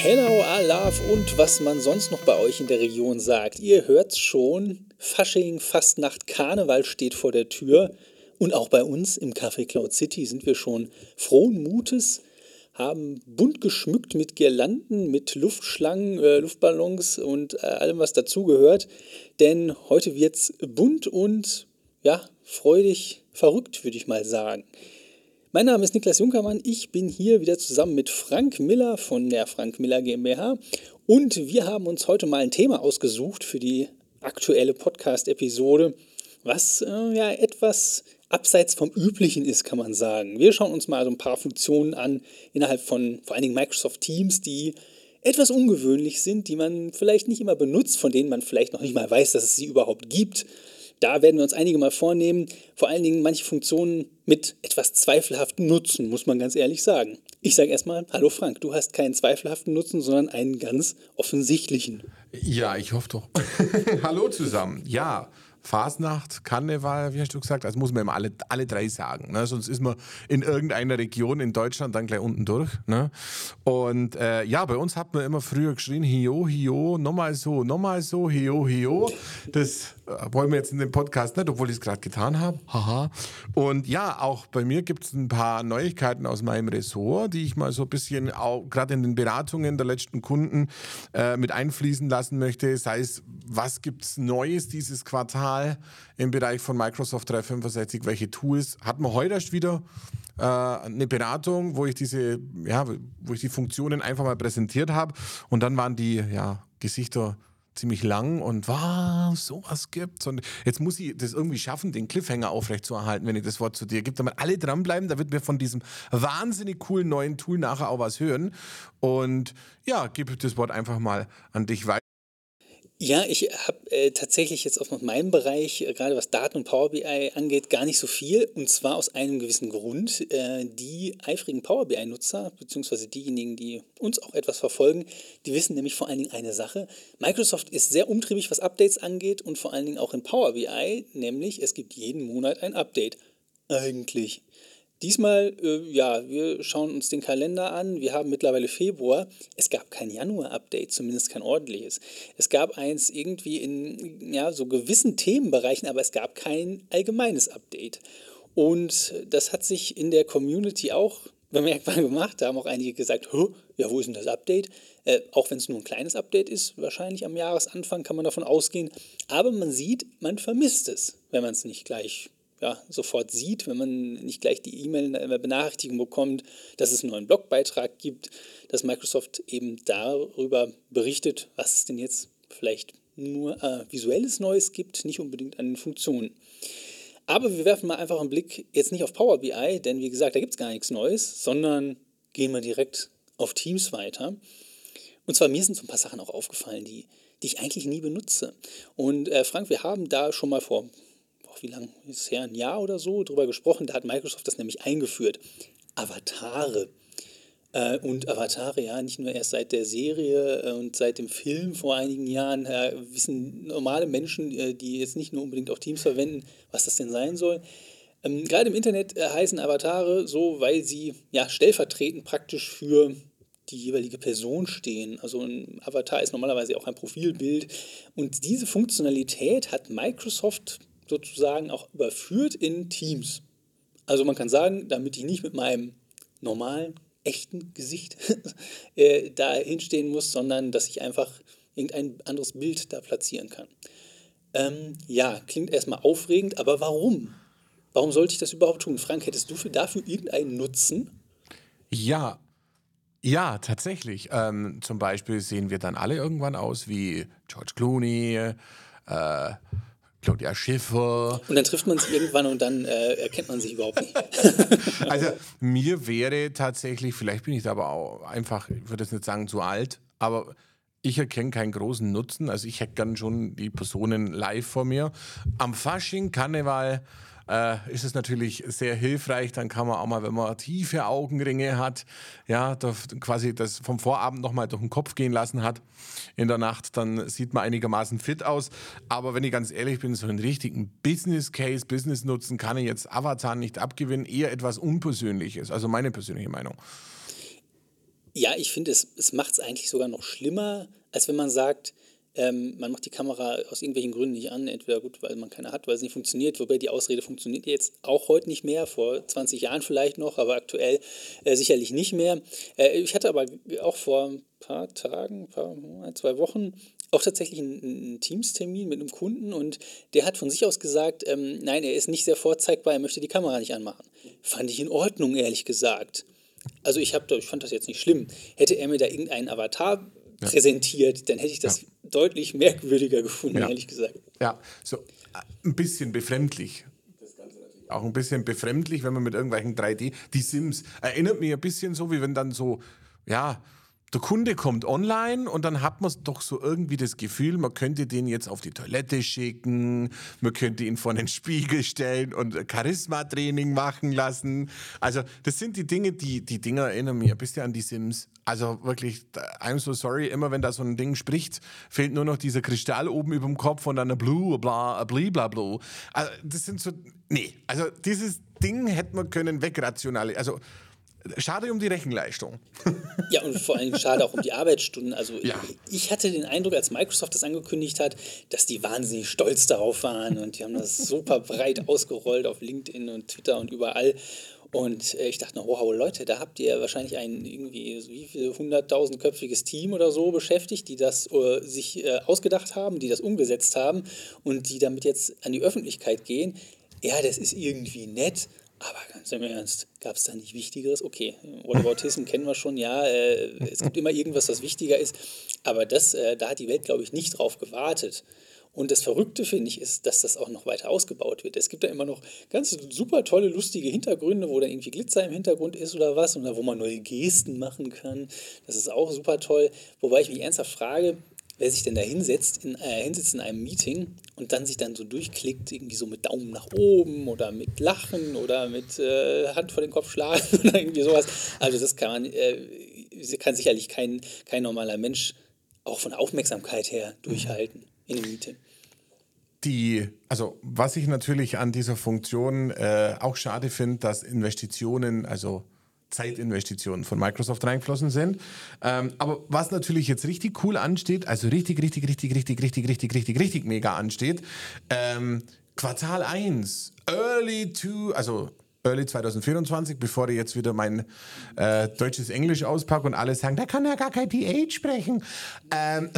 Hello, Alaf und was man sonst noch bei euch in der Region sagt. Ihr hört's schon, Fasching, Fastnacht, Karneval steht vor der Tür. Und auch bei uns im Café Cloud City sind wir schon frohen Mutes, haben bunt geschmückt mit Girlanden, mit Luftschlangen, äh, Luftballons und äh, allem, was dazugehört. Denn heute wird's bunt und ja, freudig verrückt, würde ich mal sagen. Mein Name ist Niklas Junkermann. Ich bin hier wieder zusammen mit Frank Miller von der Frank Miller GmbH. Und wir haben uns heute mal ein Thema ausgesucht für die aktuelle Podcast-Episode, was äh, ja etwas abseits vom Üblichen ist, kann man sagen. Wir schauen uns mal so ein paar Funktionen an innerhalb von vor allen Dingen Microsoft Teams, die etwas ungewöhnlich sind, die man vielleicht nicht immer benutzt, von denen man vielleicht noch nicht mal weiß, dass es sie überhaupt gibt. Da werden wir uns einige mal vornehmen. Vor allen Dingen manche Funktionen mit etwas zweifelhaften Nutzen, muss man ganz ehrlich sagen. Ich sage erstmal, hallo Frank, du hast keinen zweifelhaften Nutzen, sondern einen ganz offensichtlichen. Ja, ich hoffe doch. hallo zusammen. Ja, Fasnacht, Karneval, wie hast du gesagt? Also muss man immer alle, alle drei sagen. Ne? Sonst ist man in irgendeiner Region in Deutschland dann gleich unten durch. Ne? Und äh, ja, bei uns hat man immer früher geschrien, hio, hio, nochmal so, nochmal so, hio, hio. Das wollen wir jetzt in dem Podcast nicht, obwohl ich es gerade getan habe. Haha. Und ja, auch bei mir gibt es ein paar Neuigkeiten aus meinem Ressort, die ich mal so ein bisschen gerade in den Beratungen der letzten Kunden äh, mit einfließen lassen möchte. Sei es, was gibt es Neues dieses Quartal im Bereich von Microsoft 365, welche Tools. Hat man heute erst wieder äh, eine Beratung, wo ich diese, ja, wo ich die Funktionen einfach mal präsentiert habe. Und dann waren die ja, Gesichter ziemlich lang und was, sowas gibt's. Und jetzt muss ich das irgendwie schaffen, den Cliffhanger aufrechtzuerhalten, wenn ich das Wort zu dir gebe, damit alle dranbleiben, da wird mir von diesem wahnsinnig coolen neuen Tool nachher auch was hören. Und ja, gebe das Wort einfach mal an dich weiter. Ja, ich habe äh, tatsächlich jetzt auf meinem Bereich, äh, gerade was Daten und Power BI angeht, gar nicht so viel. Und zwar aus einem gewissen Grund. Äh, die eifrigen Power BI-Nutzer, beziehungsweise diejenigen, die uns auch etwas verfolgen, die wissen nämlich vor allen Dingen eine Sache. Microsoft ist sehr umtriebig, was Updates angeht und vor allen Dingen auch in Power BI, nämlich es gibt jeden Monat ein Update. Eigentlich. Diesmal, äh, ja, wir schauen uns den Kalender an. Wir haben mittlerweile Februar. Es gab kein Januar-Update, zumindest kein ordentliches. Es gab eins irgendwie in ja, so gewissen Themenbereichen, aber es gab kein allgemeines Update. Und das hat sich in der Community auch bemerkbar gemacht. Da haben auch einige gesagt, ja, wo ist denn das Update? Äh, auch wenn es nur ein kleines Update ist, wahrscheinlich am Jahresanfang kann man davon ausgehen. Aber man sieht, man vermisst es, wenn man es nicht gleich ja, sofort sieht, wenn man nicht gleich die E-Mail-Benachrichtigung bekommt, dass es einen neuen Blogbeitrag gibt, dass Microsoft eben darüber berichtet, was es denn jetzt vielleicht nur äh, visuelles Neues gibt, nicht unbedingt an den Funktionen. Aber wir werfen mal einfach einen Blick jetzt nicht auf Power BI, denn wie gesagt, da gibt es gar nichts Neues, sondern gehen wir direkt auf Teams weiter. Und zwar mir sind so ein paar Sachen auch aufgefallen, die, die ich eigentlich nie benutze. Und äh, Frank, wir haben da schon mal vor wie lange ist her, ein Jahr oder so, drüber gesprochen. Da hat Microsoft das nämlich eingeführt. Avatare. Äh, und Avatare, ja, nicht nur erst seit der Serie äh, und seit dem Film vor einigen Jahren, äh, wissen normale Menschen, äh, die jetzt nicht nur unbedingt auch Teams verwenden, was das denn sein soll. Ähm, Gerade im Internet äh, heißen Avatare so, weil sie ja stellvertretend praktisch für die jeweilige Person stehen. Also ein Avatar ist normalerweise auch ein Profilbild. Und diese Funktionalität hat Microsoft sozusagen auch überführt in Teams. Also man kann sagen, damit ich nicht mit meinem normalen, echten Gesicht äh, da hinstehen muss, sondern dass ich einfach irgendein anderes Bild da platzieren kann. Ähm, ja, klingt erstmal aufregend, aber warum? Warum sollte ich das überhaupt tun? Frank, hättest du für, dafür irgendeinen Nutzen? Ja, ja, tatsächlich. Ähm, zum Beispiel sehen wir dann alle irgendwann aus wie George Clooney, äh, Claudia Schiffer. Und dann trifft man sich irgendwann und dann äh, erkennt man sich überhaupt nicht. also mir wäre tatsächlich, vielleicht bin ich da aber auch einfach, ich würde jetzt nicht sagen zu alt, aber ich erkenne keinen großen Nutzen. Also ich hätte gern schon die Personen live vor mir. Am Fasching, Karneval, äh, ist es natürlich sehr hilfreich. Dann kann man auch mal, wenn man tiefe Augenringe hat, ja, quasi das vom Vorabend nochmal durch den Kopf gehen lassen hat in der Nacht, dann sieht man einigermaßen fit aus. Aber wenn ich ganz ehrlich bin, so einen richtigen Business Case, Business Nutzen kann ich jetzt Avatar nicht abgewinnen, eher etwas Unpersönliches. Also meine persönliche Meinung. Ja, ich finde, es, es macht es eigentlich sogar noch schlimmer, als wenn man sagt, ähm, man macht die Kamera aus irgendwelchen Gründen nicht an, entweder gut, weil man keine hat, weil es nicht funktioniert, wobei die Ausrede funktioniert jetzt auch heute nicht mehr, vor 20 Jahren vielleicht noch, aber aktuell äh, sicherlich nicht mehr. Äh, ich hatte aber auch vor ein paar Tagen, ein paar, zwei Wochen auch tatsächlich einen, einen Teams-Termin mit einem Kunden und der hat von sich aus gesagt, ähm, nein, er ist nicht sehr vorzeigbar, er möchte die Kamera nicht anmachen. Fand ich in Ordnung, ehrlich gesagt. Also ich, hab, ich fand das jetzt nicht schlimm. Hätte er mir da irgendeinen Avatar ja. präsentiert, dann hätte ich das ja. Deutlich merkwürdiger gefunden, ja. ehrlich gesagt. Ja, so ein bisschen befremdlich. Auch ein bisschen befremdlich, wenn man mit irgendwelchen 3D, die Sims, erinnert mich ein bisschen so, wie wenn dann so, ja, der Kunde kommt online und dann hat man doch so irgendwie das Gefühl, man könnte den jetzt auf die Toilette schicken, man könnte ihn vor den Spiegel stellen und Charisma-Training machen lassen. Also das sind die Dinge, die, die Dinger erinnern mich ein bisschen an die Sims. Also wirklich, I'm so sorry, immer wenn da so ein Ding spricht, fehlt nur noch dieser Kristall oben über dem Kopf und dann ein Blue, bla, bla, bla, bla. Also das sind so, nee, also dieses Ding hätte man können wegrationalisieren. Also Schade um die Rechenleistung. Ja, und vor allem schade auch um die Arbeitsstunden. Also ja. ich hatte den Eindruck, als Microsoft das angekündigt hat, dass die wahnsinnig stolz darauf waren und die haben das super breit ausgerollt auf LinkedIn und Twitter und überall. Und äh, ich dachte, wow, Leute, da habt ihr wahrscheinlich ein irgendwie wie viel hunderttausendköpfiges Team oder so beschäftigt, die das uh, sich uh, ausgedacht haben, die das umgesetzt haben und die damit jetzt an die Öffentlichkeit gehen. Ja, das ist irgendwie nett, aber ganz im Ernst, gab es da nicht Wichtigeres? Okay, Whataboutism kennen wir schon, ja, äh, es gibt immer irgendwas, was wichtiger ist, aber das, äh, da hat die Welt, glaube ich, nicht drauf gewartet. Und das Verrückte, finde ich, ist, dass das auch noch weiter ausgebaut wird. Es gibt da immer noch ganz super tolle, lustige Hintergründe, wo dann irgendwie Glitzer im Hintergrund ist oder was, und da, wo man neue Gesten machen kann. Das ist auch super toll. Wobei ich mich ernsthaft frage, wer sich denn da hinsetzt in, äh, hinsetzt in einem Meeting und dann sich dann so durchklickt, irgendwie so mit Daumen nach oben oder mit Lachen oder mit äh, Hand vor den Kopf schlagen oder irgendwie sowas. Also das kann man, äh, kann sicherlich kein, kein normaler Mensch auch von Aufmerksamkeit her durchhalten in einem Meeting. Die, also was ich natürlich an dieser Funktion äh, auch schade finde, dass Investitionen, also Zeitinvestitionen von Microsoft reingeflossen sind. Ähm, aber was natürlich jetzt richtig cool ansteht, also richtig, richtig, richtig, richtig, richtig, richtig, richtig, richtig mega ansteht, ähm, Quartal 1, Early to, also Early 2024, bevor ich jetzt wieder mein äh, deutsches Englisch auspacke und alle sagen, der kann ja gar kein DH sprechen. Ähm,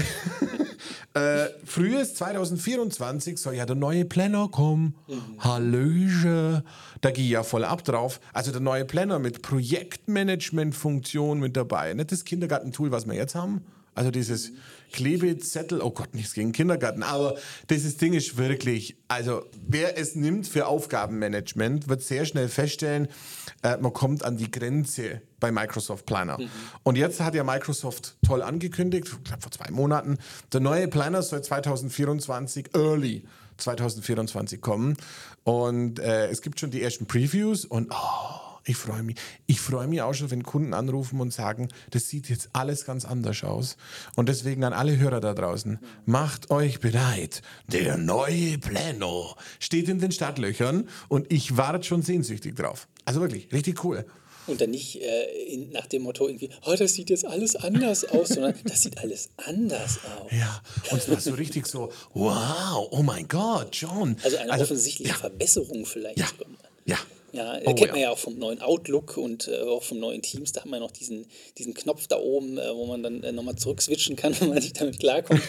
äh, frühes 2024 soll ja der neue Planner kommen. Mhm. Hallöche. Da gehe ich ja voll ab drauf. Also der neue Planner mit Projektmanagement-Funktion mit dabei. Nicht das Kindergartentool, was wir jetzt haben. Also dieses Klebezettel, oh Gott, nichts gegen Kindergarten, aber dieses Ding ist wirklich, also wer es nimmt für Aufgabenmanagement, wird sehr schnell feststellen, äh, man kommt an die Grenze bei Microsoft Planner. Mhm. Und jetzt hat ja Microsoft toll angekündigt, ich glaube vor zwei Monaten, der neue Planner soll 2024 early 2024 kommen. Und äh, es gibt schon die ersten Previews und oh, ich freue mich. Ich freue mich auch schon, wenn Kunden anrufen und sagen, das sieht jetzt alles ganz anders aus. Und deswegen an alle Hörer da draußen, macht euch bereit. Der neue Plano steht in den Startlöchern und ich warte schon sehnsüchtig drauf. Also wirklich, richtig cool. Und dann nicht äh, in, nach dem Motto irgendwie, oh, das sieht jetzt alles anders aus, sondern das sieht alles anders aus. Ja, und es war so richtig so, wow, oh mein Gott, John. Also eine also, offensichtliche ja. Verbesserung vielleicht. Ja, ja. Ja, oh, kennt man ja. ja auch vom neuen Outlook und äh, auch vom neuen Teams. Da haben wir noch diesen, diesen Knopf da oben, äh, wo man dann äh, nochmal zurückswitchen kann, wenn man nicht damit klarkommt.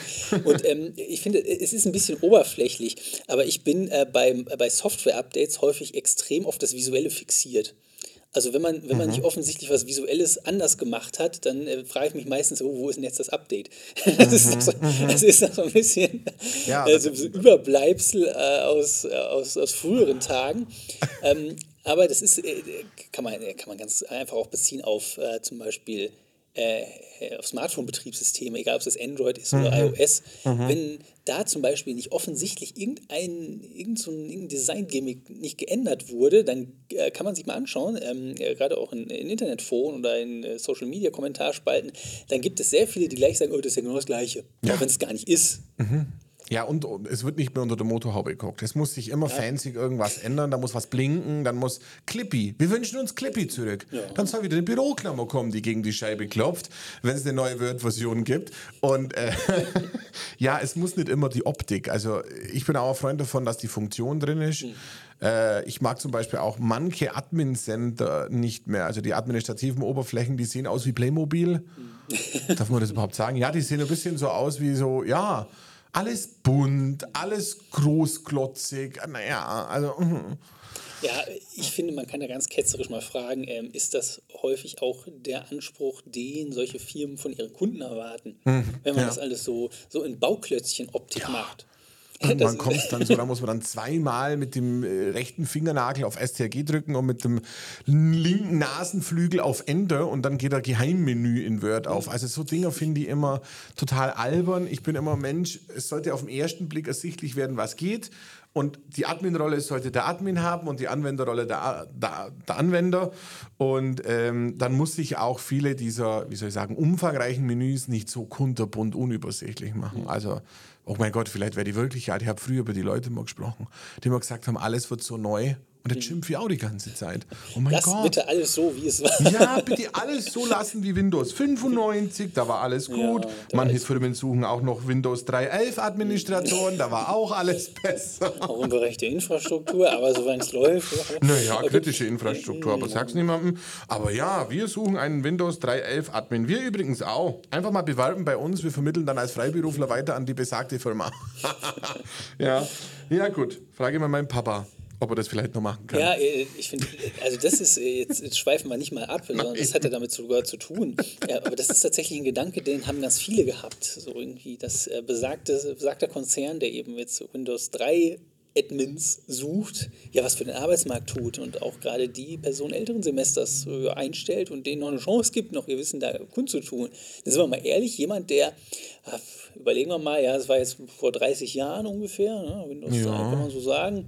und ähm, ich finde, es ist ein bisschen oberflächlich, aber ich bin äh, bei, bei Software-Updates häufig extrem auf das Visuelle fixiert. Also wenn man, wenn man mhm. nicht offensichtlich was Visuelles anders gemacht hat, dann äh, frage ich mich meistens, oh, wo ist denn jetzt das Update? das, mhm. ist so, mhm. das ist so ein bisschen ja, also so Überbleibsel äh, aus, äh, aus, aus früheren Tagen. ähm, aber das ist, äh, kann, man, kann man ganz einfach auch beziehen auf äh, zum Beispiel äh, auf Smartphone-Betriebssysteme, egal ob es Android ist oder mhm. iOS, mhm. wenn da zum Beispiel nicht offensichtlich irgendein, so irgendein Design-Gimmick nicht geändert wurde, dann äh, kann man sich mal anschauen, ähm, äh, gerade auch in, in Internetforen oder in äh, Social-Media-Kommentarspalten, dann gibt es sehr viele, die gleich sagen, oh, das ist ja genau das Gleiche, ja. auch wenn es gar nicht ist. Mhm. Ja, und es wird nicht mehr unter der Motorhaube geguckt. Es muss sich immer ja. fancy irgendwas ändern, da muss was blinken, dann muss Clippy. Wir wünschen uns Clippy zurück. Ja. Dann soll wieder eine Büroklammer kommen, die gegen die Scheibe klopft, wenn es eine neue Word-Version gibt. Und äh, ja, es muss nicht immer die Optik. Also ich bin auch ein Freund davon, dass die Funktion drin ist. Mhm. Äh, ich mag zum Beispiel auch manche Admin-Center nicht mehr. Also die administrativen Oberflächen, die sehen aus wie Playmobil. Mhm. Darf man das überhaupt sagen? Ja, die sehen ein bisschen so aus wie so, ja alles bunt, alles großglotzig. Naja, also. Mm. Ja, ich finde, man kann da ganz ketzerisch mal fragen, ähm, ist das häufig auch der Anspruch, den solche Firmen von ihren Kunden erwarten, mhm, wenn man ja. das alles so, so in Bauklötzchen-Optik ja. macht? Irgendwann kommt es dann so, da muss man dann zweimal mit dem äh, rechten Fingernagel auf STRG drücken und mit dem linken Nasenflügel auf Enter und dann geht ein Geheimmenü in Word auf. Also so Dinge finde ich immer total albern. Ich bin immer Mensch, es sollte auf den ersten Blick ersichtlich werden, was geht. Und die Admin-Rolle sollte der Admin haben und die Anwenderrolle der, der, der Anwender. Und ähm, dann muss ich auch viele dieser, wie soll ich sagen, umfangreichen Menüs nicht so kunterbunt unübersichtlich machen. Also oh mein Gott, vielleicht wäre die wirklich alt. Ich habe früher über die Leute mal gesprochen, die immer gesagt haben, alles wird so neu. Und das schimpfe ich auch die ganze Zeit. Oh mein Lass Gott. bitte alles so, wie es war. Ja, bitte alles so lassen wie Windows 95, da war alles gut. Ja, Manche Firmen suchen auch noch Windows 3.11 Administratoren, da war auch alles besser. Auch unberechte Infrastruktur, aber solange es läuft. Naja, kritische Infrastruktur, aber sag's niemandem. Aber ja, wir suchen einen Windows 3.11 Admin. Wir übrigens auch. Einfach mal bewerben bei uns, wir vermitteln dann als Freiberufler weiter an die besagte Firma. ja. ja, gut. Frage mal meinen Papa ob er das vielleicht noch machen kann. Ja, äh, ich finde, also das ist, äh, jetzt, jetzt, schweifen wir nicht mal ab, sondern das hat ja damit sogar zu tun. Ja, aber das ist tatsächlich ein Gedanke, den haben ganz viele gehabt. So irgendwie das äh, besagte, besagter Konzern, der eben jetzt Windows 3 Admins sucht, ja, was für den Arbeitsmarkt tut und auch gerade die Person älteren Semesters einstellt und denen noch eine Chance gibt, noch ihr Wissen da kundzutun. Da sind wir mal ehrlich, jemand, der, überlegen wir mal, ja, das war jetzt vor 30 Jahren ungefähr, ne, Windows ja. 3 kann man so sagen,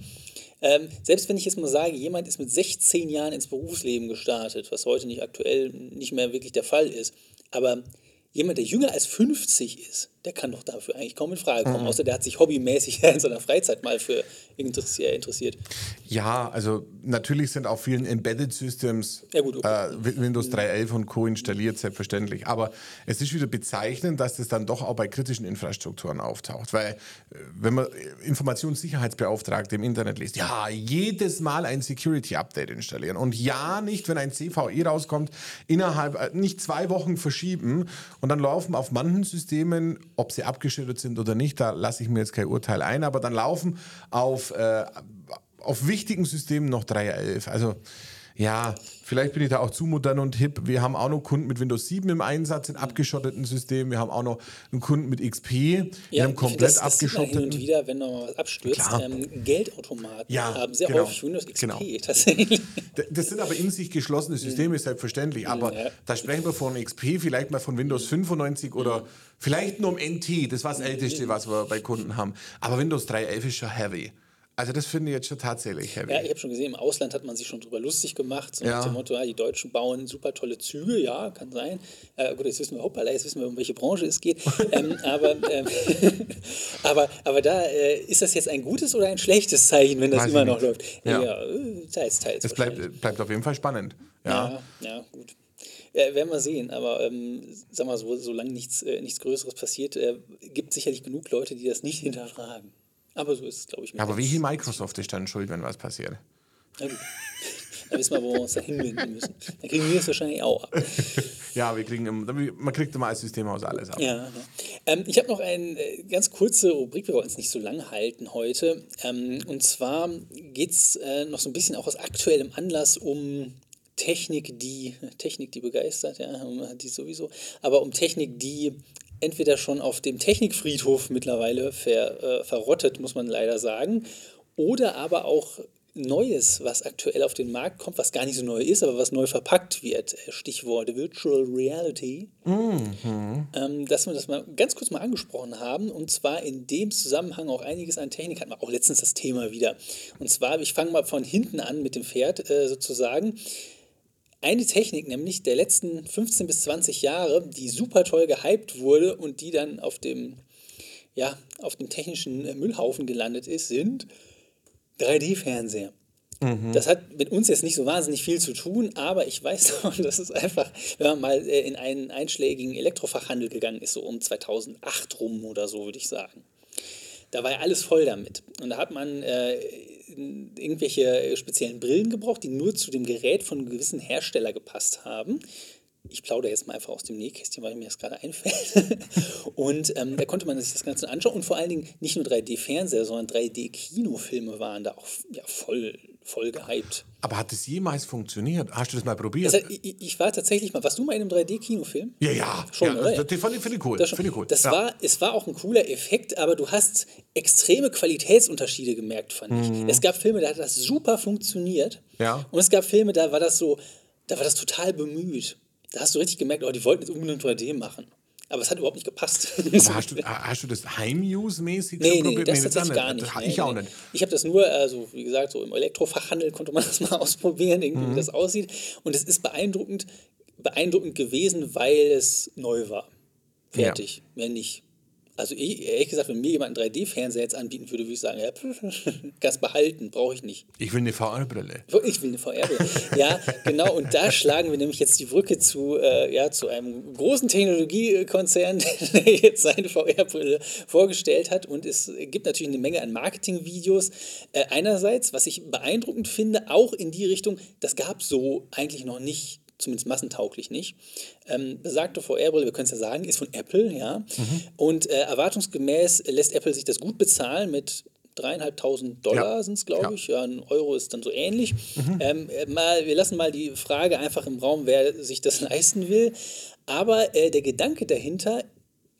ähm, selbst wenn ich jetzt mal sage, jemand ist mit 16 Jahren ins Berufsleben gestartet, was heute nicht aktuell nicht mehr wirklich der Fall ist, aber jemand, der jünger als 50 ist, der kann doch dafür eigentlich kaum in Frage kommen, mhm. außer der hat sich hobbymäßig in seiner Freizeit mal für interessiert. Ja, also natürlich sind auf vielen Embedded Systems ja, gut, okay. äh, Windows 3.11 und Co. installiert, selbstverständlich. Aber es ist wieder bezeichnend, dass das dann doch auch bei kritischen Infrastrukturen auftaucht. Weil, äh, wenn man Informationssicherheitsbeauftragte im Internet liest, ja, jedes Mal ein Security-Update installieren und ja, nicht, wenn ein CVE rauskommt, innerhalb, äh, nicht zwei Wochen verschieben und dann laufen auf manchen Systemen ob sie abgeschüttet sind oder nicht, da lasse ich mir jetzt kein Urteil ein, aber dann laufen auf, äh, auf wichtigen Systemen noch 3.11. Also ja, vielleicht bin ich da auch zu modern und hip. Wir haben auch noch Kunden mit Windows 7 im Einsatz in abgeschotteten Systemen. Wir haben auch noch einen Kunden mit XP in ja, einem komplett das, das abgeschotteten. Hin und wieder, wenn mal was abstürzt, ähm, Geldautomaten ja, haben sehr genau, häufig Windows XP genau. tatsächlich. Das sind aber in sich geschlossene Systeme, selbstverständlich. Aber ja. da sprechen wir von XP, vielleicht mal von Windows 95 oder vielleicht nur um NT. Das war das Älteste, was wir bei Kunden haben. Aber Windows 3.11 ist schon heavy. Also das finde ich jetzt schon tatsächlich heavy. Ja, ich habe schon gesehen, im Ausland hat man sich schon drüber lustig gemacht, so ja. nach dem Motto, ja, die Deutschen bauen super tolle Züge, ja, kann sein. Äh, gut, jetzt wissen wir, hoppala, jetzt wissen wir, um welche Branche es geht. ähm, aber, ähm, aber, aber da äh, ist das jetzt ein gutes oder ein schlechtes Zeichen, wenn das Weiß immer noch läuft? Ja, ja äh, teils, teils. Es bleibt, bleibt auf jeden Fall spannend. Ja, ja, ja gut. Ja, werden wir sehen, aber ähm, sag mal so, solange nichts, äh, nichts Größeres passiert, äh, gibt es sicherlich genug Leute, die das nicht hinterfragen. Aber so ist es, glaube ich. Aber wie Microsoft ist dann schuld, wenn was passiert? Na gut. Dann wissen wir, wo wir uns da hinwenden müssen. Dann kriegen wir es wahrscheinlich auch ab. ja, wir kriegen, man kriegt immer als Systemhaus alles ab. Ja, ja. Ähm, ich habe noch eine äh, ganz kurze Rubrik, wir wollen es nicht so lang halten heute. Ähm, und zwar geht es äh, noch so ein bisschen auch aus aktuellem Anlass um Technik, die, Technik, die begeistert, ja, die sowieso, aber um Technik, die entweder schon auf dem Technikfriedhof mittlerweile ver, äh, verrottet, muss man leider sagen, oder aber auch Neues, was aktuell auf den Markt kommt, was gar nicht so neu ist, aber was neu verpackt wird. Äh, Stichwort Virtual Reality. Mhm. Ähm, dass wir das mal ganz kurz mal angesprochen haben. Und zwar in dem Zusammenhang auch einiges an Technik hatten wir auch letztens das Thema wieder. Und zwar, ich fange mal von hinten an mit dem Pferd äh, sozusagen. Eine Technik nämlich der letzten 15 bis 20 Jahre, die super toll gehypt wurde und die dann auf dem ja, auf dem technischen Müllhaufen gelandet ist, sind 3D-Fernseher. Das hat mit uns jetzt nicht so wahnsinnig viel zu tun, aber ich weiß doch, das ist einfach, wenn man mal äh, in einen einschlägigen Elektrofachhandel gegangen ist, so um 2008 rum oder so, würde ich sagen. Da war ja alles voll damit. Und da hat man äh, irgendwelche speziellen Brillen gebraucht, die nur zu dem Gerät von einem gewissen Hersteller gepasst haben. Ich plaudere jetzt mal einfach aus dem Nähkästchen, weil mir das gerade einfällt. und ähm, da konnte man sich das Ganze anschauen. Und vor allen Dingen nicht nur 3D-Fernseher, sondern 3D-Kinofilme waren da auch ja, voll, voll gehypt. Aber hat es jemals funktioniert? Hast du das mal probiert? Also, ich, ich war tatsächlich mal, warst du mal in einem 3D-Kinofilm? ja, ja. Schon, ja, oder? Das, das fand ich, finde ich cool. Das, schon. Ich cool. das ja. war, es war auch ein cooler Effekt, aber du hast extreme Qualitätsunterschiede gemerkt, fand ich. Es gab Filme, da hat das super funktioniert. Mhm. Ja. Und es gab Filme, da war das so, da war das total bemüht. Da hast du richtig gemerkt, oh, die wollten jetzt unbedingt 3D machen. Aber es hat überhaupt nicht gepasst. Hast, du, hast du das Heim-Use-mäßig Nee, schon nee, probiert? das Nee, tatsächlich gar nicht. Nee, Ich auch nee. nicht. Ich habe das nur, also wie gesagt, so im Elektrofachhandel konnte man das mal ausprobieren, irgendwie, Mhm. wie das aussieht. Und es ist beeindruckend, beeindruckend gewesen, weil es neu war. Fertig, mehr nicht. Also ich, ehrlich gesagt, wenn mir jemand einen 3D-Fernseher jetzt anbieten würde, würde ich sagen, ja, ganz behalten, brauche ich nicht. Ich will eine VR-Brille. Ich will eine VR-Brille. Ja, genau. Und da schlagen wir nämlich jetzt die Brücke zu, äh, ja, zu einem großen Technologiekonzern, der jetzt seine VR-Brille vorgestellt hat. Und es gibt natürlich eine Menge an Marketingvideos. Äh, einerseits, was ich beeindruckend finde, auch in die Richtung, das gab so eigentlich noch nicht zumindest massentauglich nicht. Ähm, besagte VR-Brille, wir können es ja sagen, ist von Apple, ja. Und äh, erwartungsgemäß lässt Apple sich das gut bezahlen mit dreieinhalbtausend Dollar Ja. sind es, glaube ich. Ja, ein Euro ist dann so ähnlich. Ähm, äh, mal, wir lassen mal die Frage einfach im Raum, wer sich das leisten will. Aber äh, der Gedanke dahinter,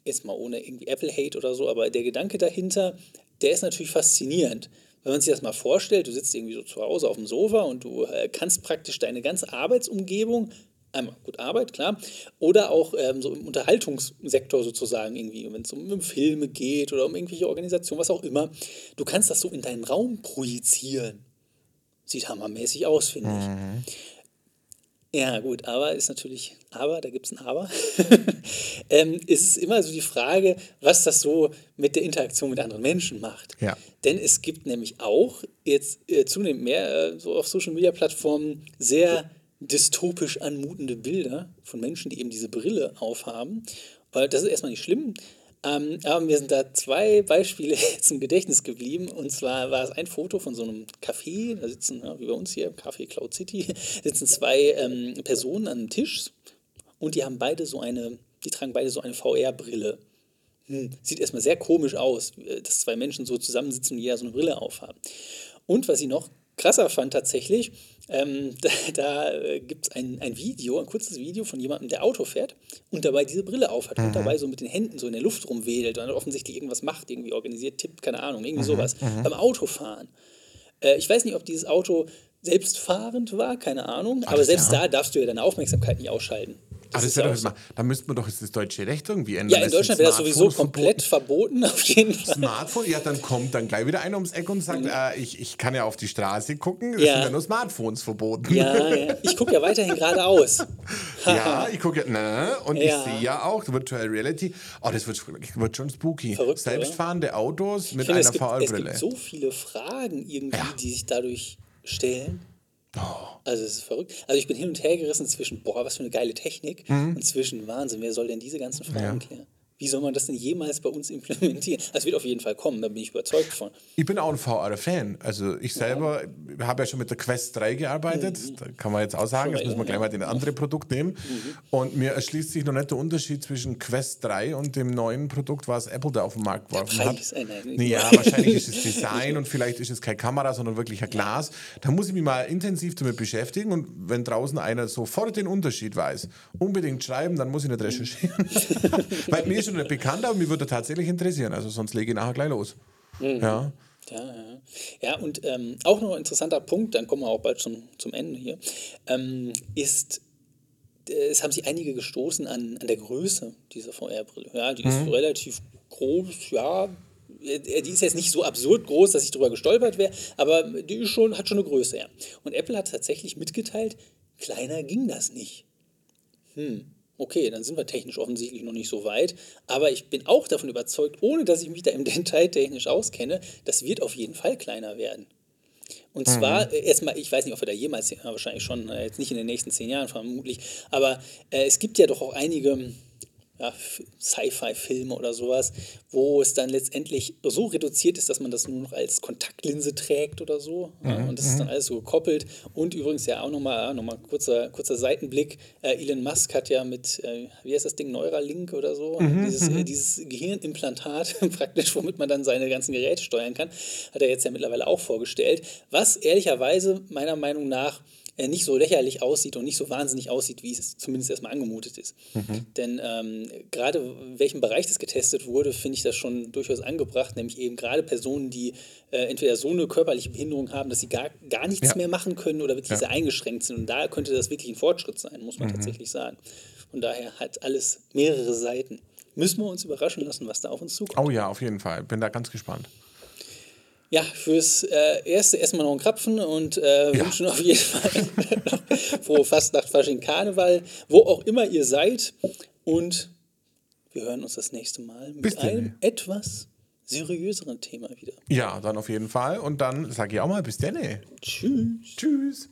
jetzt mal ohne irgendwie Apple-Hate oder so, aber der Gedanke dahinter, der ist natürlich faszinierend. Wenn man sich das mal vorstellt, du sitzt irgendwie so zu Hause auf dem Sofa und du äh, kannst praktisch deine ganze Arbeitsumgebung, einmal gut Arbeit, klar, oder auch ähm, so im Unterhaltungssektor sozusagen irgendwie, wenn es um, um Filme geht oder um irgendwelche Organisationen, was auch immer, du kannst das so in deinen Raum projizieren. Sieht hammermäßig aus, finde ich. Ja, gut, aber ist natürlich, aber, da gibt es ein Aber. ähm, es ist immer so die Frage, was das so mit der Interaktion mit anderen Menschen macht. Ja. Denn es gibt nämlich auch jetzt äh, zunehmend mehr äh, so auf Social Media Plattformen sehr dystopisch anmutende Bilder von Menschen, die eben diese Brille aufhaben. Weil das ist erstmal nicht schlimm. Ähm, aber mir sind da zwei Beispiele zum Gedächtnis geblieben. Und zwar war es ein Foto von so einem Café, da sitzen, ja, wie bei uns hier im Café Cloud City, sitzen zwei ähm, Personen an einem Tisch und die haben beide so eine, die tragen beide so eine VR-Brille. Hm, sieht erstmal sehr komisch aus, äh, dass zwei Menschen so zusammensitzen und jeder so eine Brille aufhaben. Und was ich noch krasser fand tatsächlich, ähm, da, da äh, gibt es ein, ein Video, ein kurzes Video von jemandem, der Auto fährt und dabei diese Brille aufhat und dabei so mit den Händen so in der Luft rumwedelt und offensichtlich irgendwas macht, irgendwie organisiert, tippt, keine Ahnung, irgendwie sowas. Beim Autofahren. Äh, ich weiß nicht, ob dieses Auto selbstfahrend war, keine Ahnung, aber selbst ja. da darfst du ja deine Aufmerksamkeit nicht ausschalten. Das wäre ja mal, da müsste man doch jetzt das deutsche Recht irgendwie ändern. Ja, in Deutschland wäre das sowieso komplett verboten, auf jeden Fall. Smartphone, ja, dann kommt dann gleich wieder einer ums Eck und sagt, äh, ich, ich kann ja auf die Straße gucken, es Ja. sind ja nur Smartphones verboten. Ja, ja. Ich gucke ja weiterhin geradeaus. Ja, ich gucke ja, ne, und ich sehe ja auch Virtual Reality. Oh, das wird, wird schon spooky. Verrückt, oder? Selbstfahrende Autos mit finde, einer gibt, es VR-Brille. gibt so viele Fragen irgendwie, die sich dadurch stellen. Oh. Also es ist verrückt. Also ich bin hin und her gerissen zwischen, boah, was für eine geile Technik Mhm. und zwischen Wahnsinn, wer soll denn diese ganzen Fragen klären? Wie soll man das denn jemals bei uns implementieren? Es wird auf jeden Fall kommen, da bin ich überzeugt von. Ich bin auch ein VR-Fan. Also ich selber habe ja schon mit der Quest 3 gearbeitet. Da kann man jetzt auch sagen, jetzt müssen wir gleich mal den andere Produkt nehmen. Und mir erschließt sich noch nicht der Unterschied zwischen Quest 3 und dem neuen Produkt, was Apple da auf den Markt geworfen hat. Ja, wahrscheinlich ist es Design und vielleicht ist es keine Kamera, sondern wirklich ein Glas. Da muss ich mich mal intensiv damit beschäftigen und wenn draußen einer sofort den Unterschied weiß, unbedingt schreiben, dann muss ich nicht recherchieren. Weil mir ist schon nicht bekannt, aber mir würde tatsächlich interessieren. Also sonst lege ich nachher gleich los. Ja. Ja, ja. ja und ähm, auch noch ein interessanter Punkt, dann kommen wir auch bald zum, zum Ende hier, ähm, ist, äh, es haben sich einige gestoßen an, an der Größe dieser VR-Brille. Ja, die ist relativ groß, ja. äh, Die ist jetzt nicht so absurd groß, dass ich drüber gestolpert wäre, aber die ist schon, hat schon eine Größe, ja. Und Apple hat tatsächlich mitgeteilt, kleiner ging das nicht. Hm. Okay, dann sind wir technisch offensichtlich noch nicht so weit. Aber ich bin auch davon überzeugt, ohne dass ich mich da im Detail technisch auskenne, das wird auf jeden Fall kleiner werden. Und zwar, äh, erstmal, ich weiß nicht, ob wir da jemals, wahrscheinlich schon, äh, jetzt nicht in den nächsten zehn Jahren vermutlich, aber äh, es gibt ja doch auch einige ja, Sci-Fi-Filme oder sowas, wo es dann letztendlich so reduziert ist, dass man das nur noch als Kontaktlinse trägt oder so. Ja, und das ist dann alles so gekoppelt. Und übrigens ja auch nochmal noch mal kurzer, kurzer Seitenblick. Äh, Elon Musk hat ja mit, äh, wie heißt das Ding, Neuralink oder so, dieses, äh, dieses Gehirnimplantat praktisch, womit man dann seine ganzen Geräte steuern kann, hat er jetzt ja mittlerweile auch vorgestellt. Was ehrlicherweise meiner Meinung nach äh, nicht so lächerlich aussieht und nicht so wahnsinnig aussieht, wie es zumindest erstmal angemutet ist. Denn ähm, gerade in welchem Bereich das getestet wurde, finde ich das schon durchaus angebracht, nämlich eben gerade Personen, die äh, entweder so eine körperliche Behinderung haben, dass sie gar, gar nichts Ja. mehr machen können oder wirklich Ja. sehr eingeschränkt sind. Und da könnte das wirklich ein Fortschritt sein, muss man tatsächlich sagen. Von daher hat alles mehrere Seiten. Müssen wir uns überraschen lassen, was da auf uns zukommt. Oh ja, auf jeden Fall. Bin da ganz gespannt. Ja, fürs äh, Erste erstmal noch einen Krapfen und äh, Ja. wünschen auf jeden Fall frohe Fastnacht, Fasching, Karneval, wo auch immer ihr seid. Und wir hören uns das nächste Mal mit denn. einem etwas seriöseren Thema wieder. Ja, dann auf jeden Fall. Und dann sage ich auch mal bis denne. Tschüss. Tschüss.